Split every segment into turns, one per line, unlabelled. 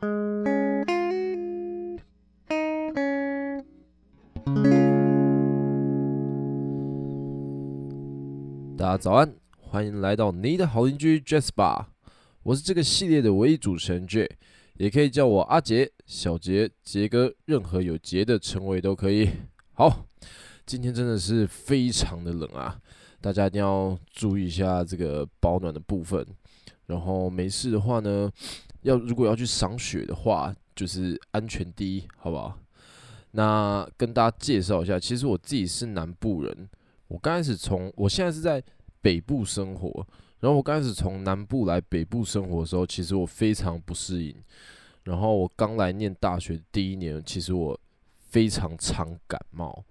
大家早安，欢迎来到你的好邻居 Jazz Bar。我是这个系列的唯一主持人 J，也可以叫我阿杰、小杰、杰哥，任何有杰的称谓都可以。好，今天真的是非常的冷啊，大家一定要注意一下这个保暖的部分。然后没事的话呢，要如果要去赏雪的话，就是安全第一，好不好？那跟大家介绍一下，其实我自己是南部人，我刚开始从我现在是在北部生活。然后我刚开始从南部来北部生活的时候，其实我非常不适应。然后我刚来念大学第一年，其实我非常常感冒，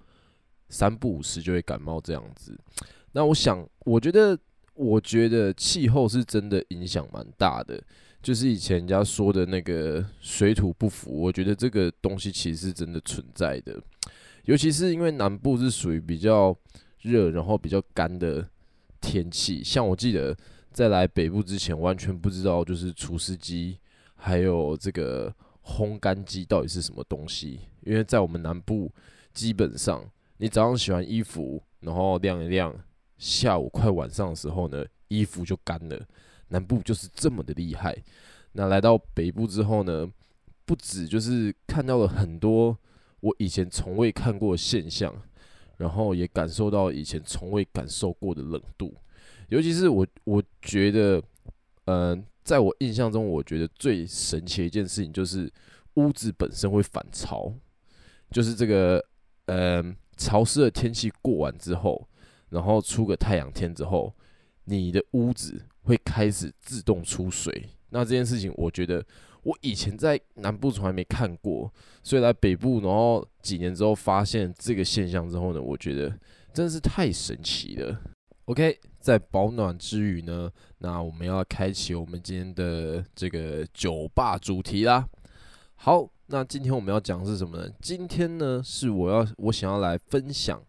三不五时就会感冒这样子。那我想，我觉得，我觉得气候是真的影响蛮大的。就是以前人家说的那个水土不服，我觉得这个东西其实是真的存在的。尤其是因为南部是属于比较热，然后比较干的。天气，像我记得在来北部之前，完全不知道就是除湿机，还有这个烘干机到底是什么东西。因为在我们南部，基本上你早上洗完衣服，然后晾一晾，下午快晚上的时候呢，衣服就干了。南部就是这么的厉害。那来到北部之后呢，不止就是看到了很多我以前从未看过的现象。然后也感受到以前从未感受过的冷度，尤其是我，我觉得，嗯、呃，在我印象中，我觉得最神奇的一件事情就是屋子本身会反潮，就是这个，嗯、呃，潮湿的天气过完之后，然后出个太阳天之后，你的屋子会开始自动出水。那这件事情，我觉得。我以前在南部从来没看过，所以来北部，然后几年之后发现这个现象之后呢，我觉得真的是太神奇了。OK，在保暖之余呢，那我们要开启我们今天的这个酒吧主题啦。好，那今天我们要讲的是什么呢？今天呢是我要我想要来分享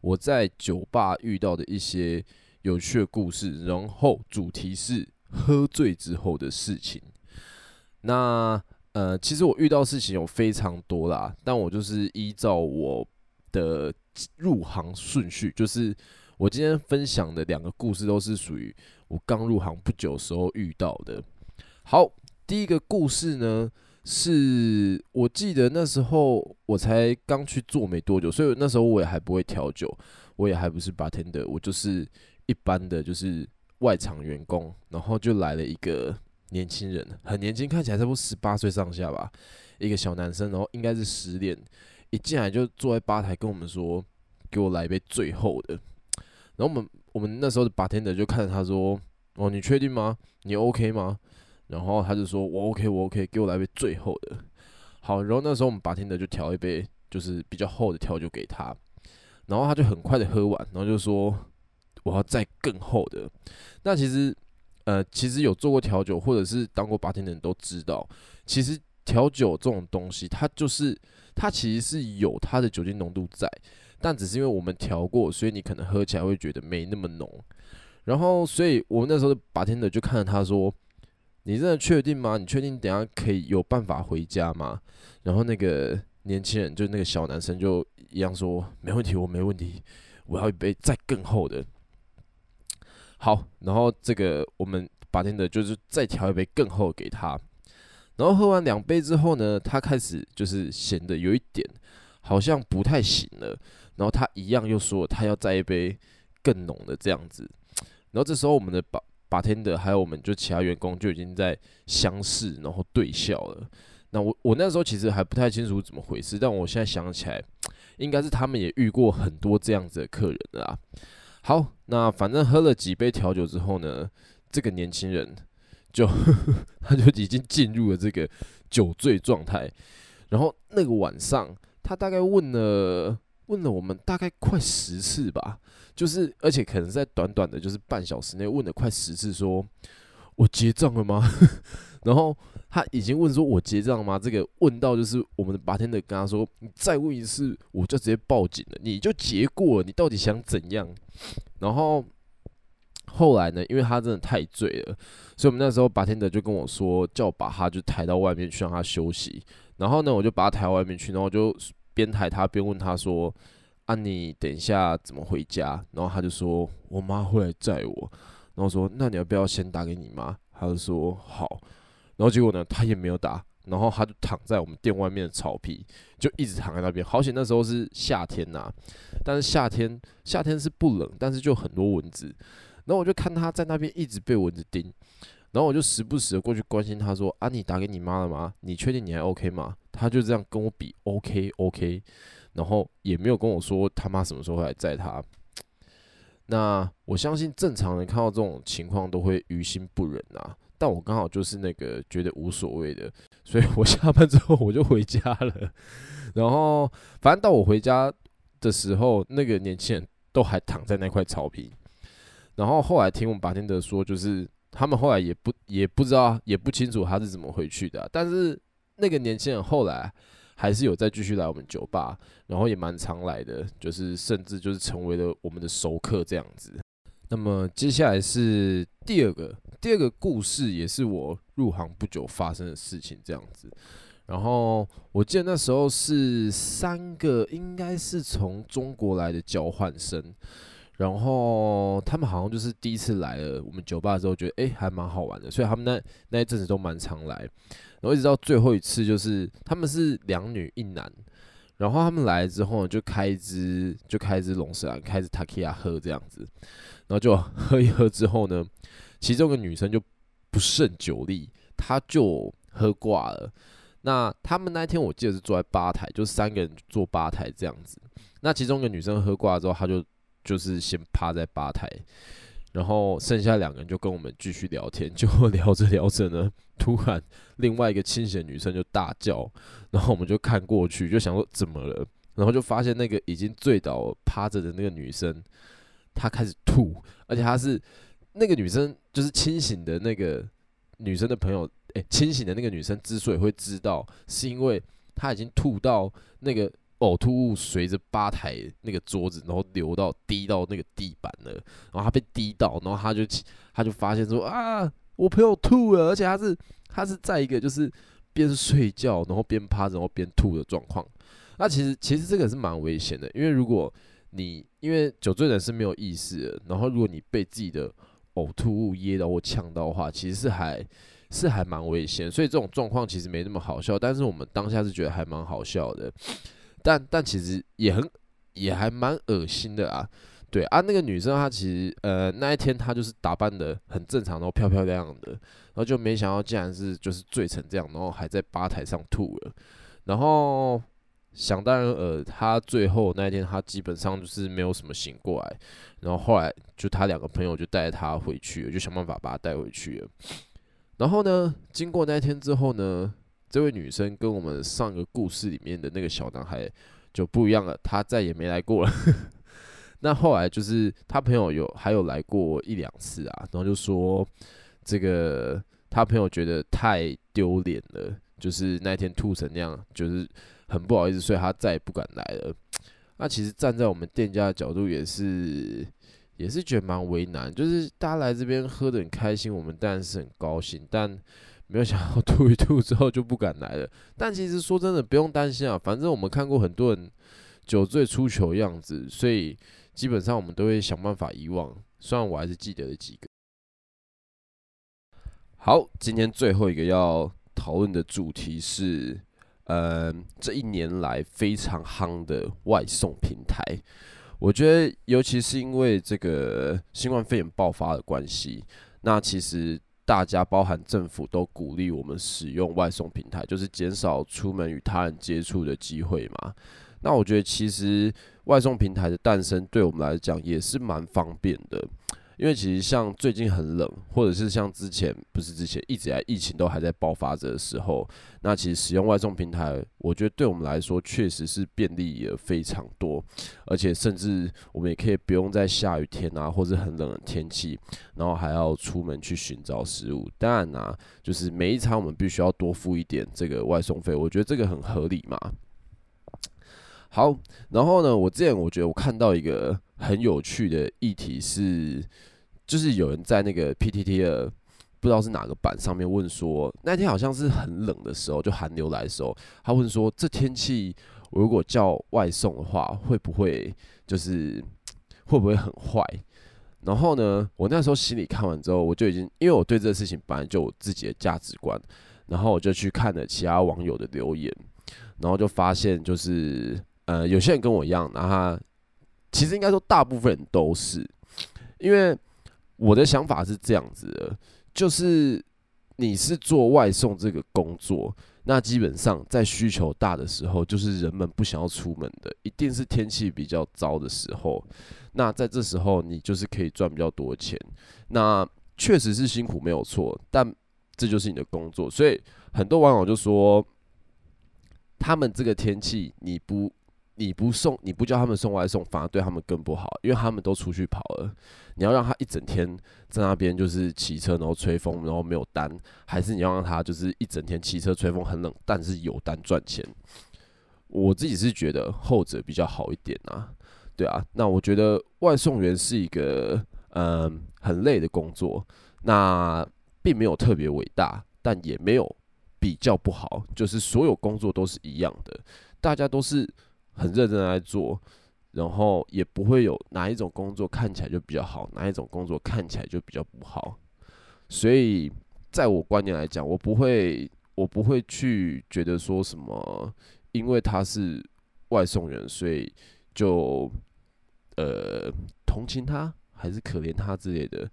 我在酒吧遇到的一些有趣的故事，然后主题是喝醉之后的事情。那呃，其实我遇到事情有非常多啦，但我就是依照我的入行顺序，就是我今天分享的两个故事都是属于我刚入行不久时候遇到的。好，第一个故事呢，是我记得那时候我才刚去做没多久，所以那时候我也还不会调酒，我也还不是 bartender，我就是一般的就是外场员工，然后就来了一个。年轻人很年轻，看起来差不多十八岁上下吧，一个小男生，然后应该是失恋，一进来就坐在吧台跟我们说：“给我来一杯最后的。”然后我们我们那时候的 bartender 就看着他说：“哦，你确定吗？你 OK 吗？”然后他就说：“我 OK，我 OK，给我来杯最后的。”好，然后那时候我们 bartender 就调一杯就是比较厚的调酒给他，然后他就很快的喝完，然后就说：“我要再更厚的。”那其实。呃，其实有做过调酒或者是当过 bartender 的人都知道，其实调酒这种东西，它就是它其实是有它的酒精浓度在，但只是因为我们调过，所以你可能喝起来会觉得没那么浓。然后，所以我们那时候的 bartender 就看着他说：“你真的确定吗？你确定等下可以有办法回家吗？”然后那个年轻人就那个小男生就一样说：“没问题，我没问题，我要一杯再更厚的。”好，然后这个我们 bartender 就是再调一杯更厚给他，然后喝完两杯之后呢，他开始就是显得有一点好像不太行了，然后他一样又说他要再一杯更浓的这样子，然后这时候我们的 bar bartender 还有我们就其他员工就已经在相视，然后对笑了。那我我那时候其实还不太清楚怎么回事，但我现在想起来，应该是他们也遇过很多这样子的客人啦。好，那反正喝了几杯调酒之后呢，这个年轻人就 他就已经进入了这个酒醉状态。然后那个晚上，他大概问了问了我们大概快十次吧，就是而且可能在短短的就是半小时内问了快十次说，说我结账了吗？然后。他已经问说：“我结账吗？”这个问到就是我们的 bartender 跟他说：“你再问一次，我就直接报警了。你就结过了，你到底想怎样？”然后后来呢，因为他真的太醉了，所以我们那时候白天的就跟我说，叫我把他就抬到外面去让他休息。然后呢，我就把他抬到外面去，然后就边抬他边问他说：“啊，你等一下怎么回家？”然后他就说：“我妈会来载我。”然后说：“那你要不要先打给你妈？”他就说：“好。”然后结果呢，他也没有打，然后他就躺在我们店外面的草皮，就一直躺在那边。好险那时候是夏天呐，但是夏天夏天是不冷，但是就很多蚊子。然后我就看他在那边一直被蚊子叮，然后我就时不时的过去关心他说：“啊，你打给你妈了吗？你确定你还 OK 吗？”他就这样跟我比 OK OK，然后也没有跟我说他妈什么时候来载他。那我相信正常人看到这种情况都会于心不忍啊。但我刚好就是那个觉得无所谓的，所以我下班之后我就回家了。然后反正到我回家的时候，那个年轻人都还躺在那块草坪。然后后来听我们白天的说，就是他们后来也不也不知道也不清楚他是怎么回去的。但是那个年轻人后来还是有再继续来我们酒吧，然后也蛮常来的，就是甚至就是成为了我们的熟客这样子。那么接下来是第二个。第二个故事也是我入行不久发生的事情，这样子。然后我记得那时候是三个，应该是从中国来的交换生，然后他们好像就是第一次来了我们酒吧的时候，觉得诶还蛮好玩的，所以他们那那一阵子都蛮常来。然后一直到最后一次，就是他们是两女一男，然后他们来之后就开一支就开一支龙舌兰，开始 Tequila 喝这样子，然后就喝一喝之后呢。其中个女生就不胜酒力，她就喝挂了。那他们那天我记得是坐在吧台，就三个人坐吧台这样子。那其中一个女生喝挂之后，她就就是先趴在吧台，然后剩下两个人就跟我们继续聊天。就聊着聊着呢，突然另外一个清醒女生就大叫，然后我们就看过去，就想说怎么了？然后就发现那个已经醉倒趴着的那个女生，她开始吐，而且她是。那个女生就是清醒的那个女生的朋友，诶、清醒的那个女生之所以会知道，是因为她已经吐到那个呕吐物随着吧台那个桌子，然后流到滴到那个地板了，然后他被滴到，然后他就他就发现说啊，我朋友吐了，而且他是他是在一个就是边睡觉然后边趴着然后边吐的状况。那其实其实这个是蛮危险的，因为如果你因为酒醉人是没有意识，然后如果你被自己的呕吐物噎到或呛到的话，其实是还是还蛮危险，所以这种状况其实没那么好笑，但是我们当下是觉得还蛮好笑的，但但其实也很也还蛮恶心的啊，对啊，那个女生她其实呃那一天她就是打扮得很正常，然后漂漂亮亮的，然后就没想到竟然是就是醉成这样，然后还在吧台上吐了，然后。想当然呃她最后那一天，她基本上就是没有什么醒过来，然后后来就她两个朋友就带她回去了，就想办法把她带回去了。然后呢，经过那一天之后呢，这位女生跟我们上个故事里面的那个小男孩就不一样了，他再也没来过了。那后来就是他朋友有还有来过一两次啊，然后就说这个他朋友觉得太丢脸了，就是那天吐成那样，就是。很不好意思，所以他再也不敢来了。那其实站在我们店家的角度，也是也是觉得蛮为难。就是大家来这边喝得很开心，我们当然是很高兴，但没有想到吐一吐之后就不敢来了。但其实说真的，不用担心啊，反正我们看过很多人酒醉出糗的样子，所以基本上我们都会想办法遗忘。虽然我还是记得了几个。好，今天最后一个要讨论的主题是。呃，这一年来非常夯的外送平台，我觉得尤其是因为这个新冠肺炎爆发的关系，那其实大家包含政府都鼓励我们使用外送平台，就是减少出门与他人接触的机会嘛。那我觉得其实外送平台的诞生对我们来讲也是蛮方便的。因为其实像最近很冷，或者是像之前不是之前一直以来疫情都还在爆发着的时候，那其实使用外送平台，我觉得对我们来说确实是便利也非常多，而且甚至我们也可以不用在下雨天啊，或者很冷的天气，然后还要出门去寻找食物。当然啊，就是每一餐我们必须要多付一点这个外送费，我觉得这个很合理嘛。好，然后呢，我之前我觉得我看到一个很有趣的议题是，就是有人在那个 PTT 的不知道是哪个版上面问说，那天好像是很冷的时候，就寒流来的时候，他问说这天气我如果叫外送的话，会不会就是 会不会很坏？然后呢，我那时候心里看完之后，我就已经因为我对这个事情本来就有自己的价值观，然后我就去看了其他网友的留言，然后就发现就是呃有些人跟我一样，然后他其实应该说大部分人都是，因为我的想法是这样子的，就是你是做外送这个工作。那基本上在需求大的时候，就是人们不想要出门的，一定是天气比较糟的时候。那在这时候，你就是可以赚比较多钱。那确实是辛苦没有错，但这就是你的工作。所以很多网友就说，他们这个天气你不。你不送，你不叫他们送外送，反而对他们更不好，因为他们都出去跑了。你要让他一整天在那边就是骑车，然后吹风，然后没有单，还是你要让他就是一整天骑车吹风很冷，但是有单赚钱？我自己是觉得后者比较好一点啊。对啊，那我觉得外送员是一个嗯很累的工作，那并没有特别伟大，但也没有比较不好，就是所有工作都是一样的，大家都是。很认真来做，然后也不会有哪一种工作看起来就比较好，哪一种工作看起来就比较不好。所以，在我观念来讲，我不会，我不会去觉得说什么，因为他是外送员，所以就呃同情他，还是可怜他之类的。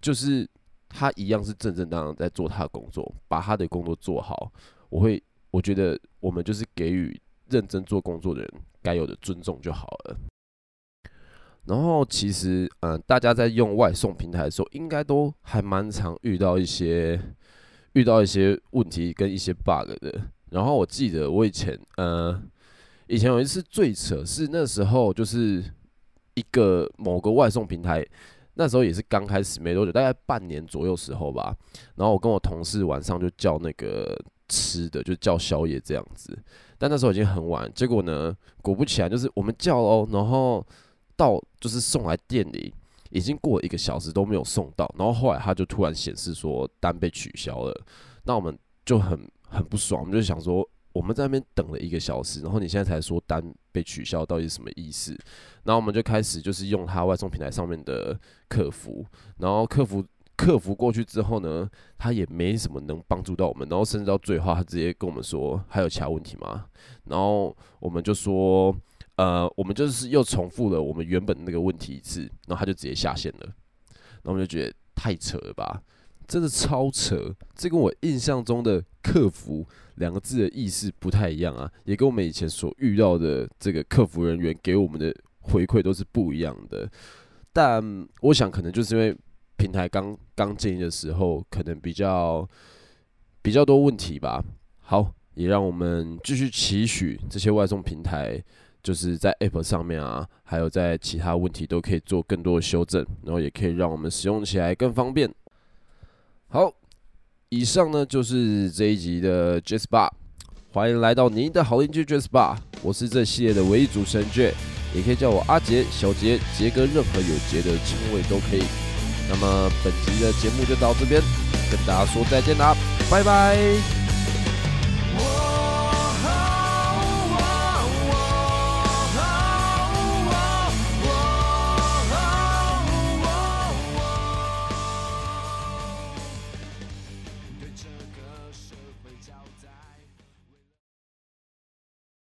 就是他一样是正正当当在做他的工作，把他的工作做好。我会，我觉得我们就是给予。认真做工作的人该有的尊重就好了。然后其实，嗯，大家在用外送平台的时候，应该都还蛮常遇到一些遇到一些问题跟一些 bug 的。然后我记得我以前，呃，以前有一次最扯是那时候就是一个某个外送平台，那时候也是刚开始没多久，大概半年左右时候吧。然后我跟我同事晚上就叫那个吃的，就叫宵夜这样子。但那时候已经很晚，结果呢，果不其然，就是我们叫哦，然后到就是送来店里，已经过了一个小时都没有送到，然后后来他就突然显示说单被取消了，那我们就很很不爽，我们就想说我们在那边等了一个小时，然后你现在才说单被取消，到底什么意思？然后我们就开始就是用他外送平台上面的客服，然后客服。克服过去之后呢，他也没什么能帮助到我们，然后甚至到最后，他直接跟我们说还有其他问题吗？然后我们就说，呃，我们就是又重复了我们原本那个问题一次，然后他就直接下线了。然后我们就觉得太扯了吧，真的超扯，这跟我印象中的客服两个字的意思不太一样啊，也跟我们以前所遇到的这个客服人员给我们的回馈都是不一样的。但我想可能就是因为。平台刚刚建立的时候，可能比较比较多问题吧。好，也让我们继续期许这些外送平台，就是在 App 上面啊，还有在其他问题都可以做更多的修正，然后也可以让我们使用起来更方便。好，以上呢就是这一集的 Jazz Bar，欢迎来到您的好邻居 Jazz Bar，我是这系列的唯一主持人 J，也可以叫我阿杰、小杰、杰哥，任何有杰的称谓都可以。那么本期的节目就到这边，跟大家说再见啦，拜拜。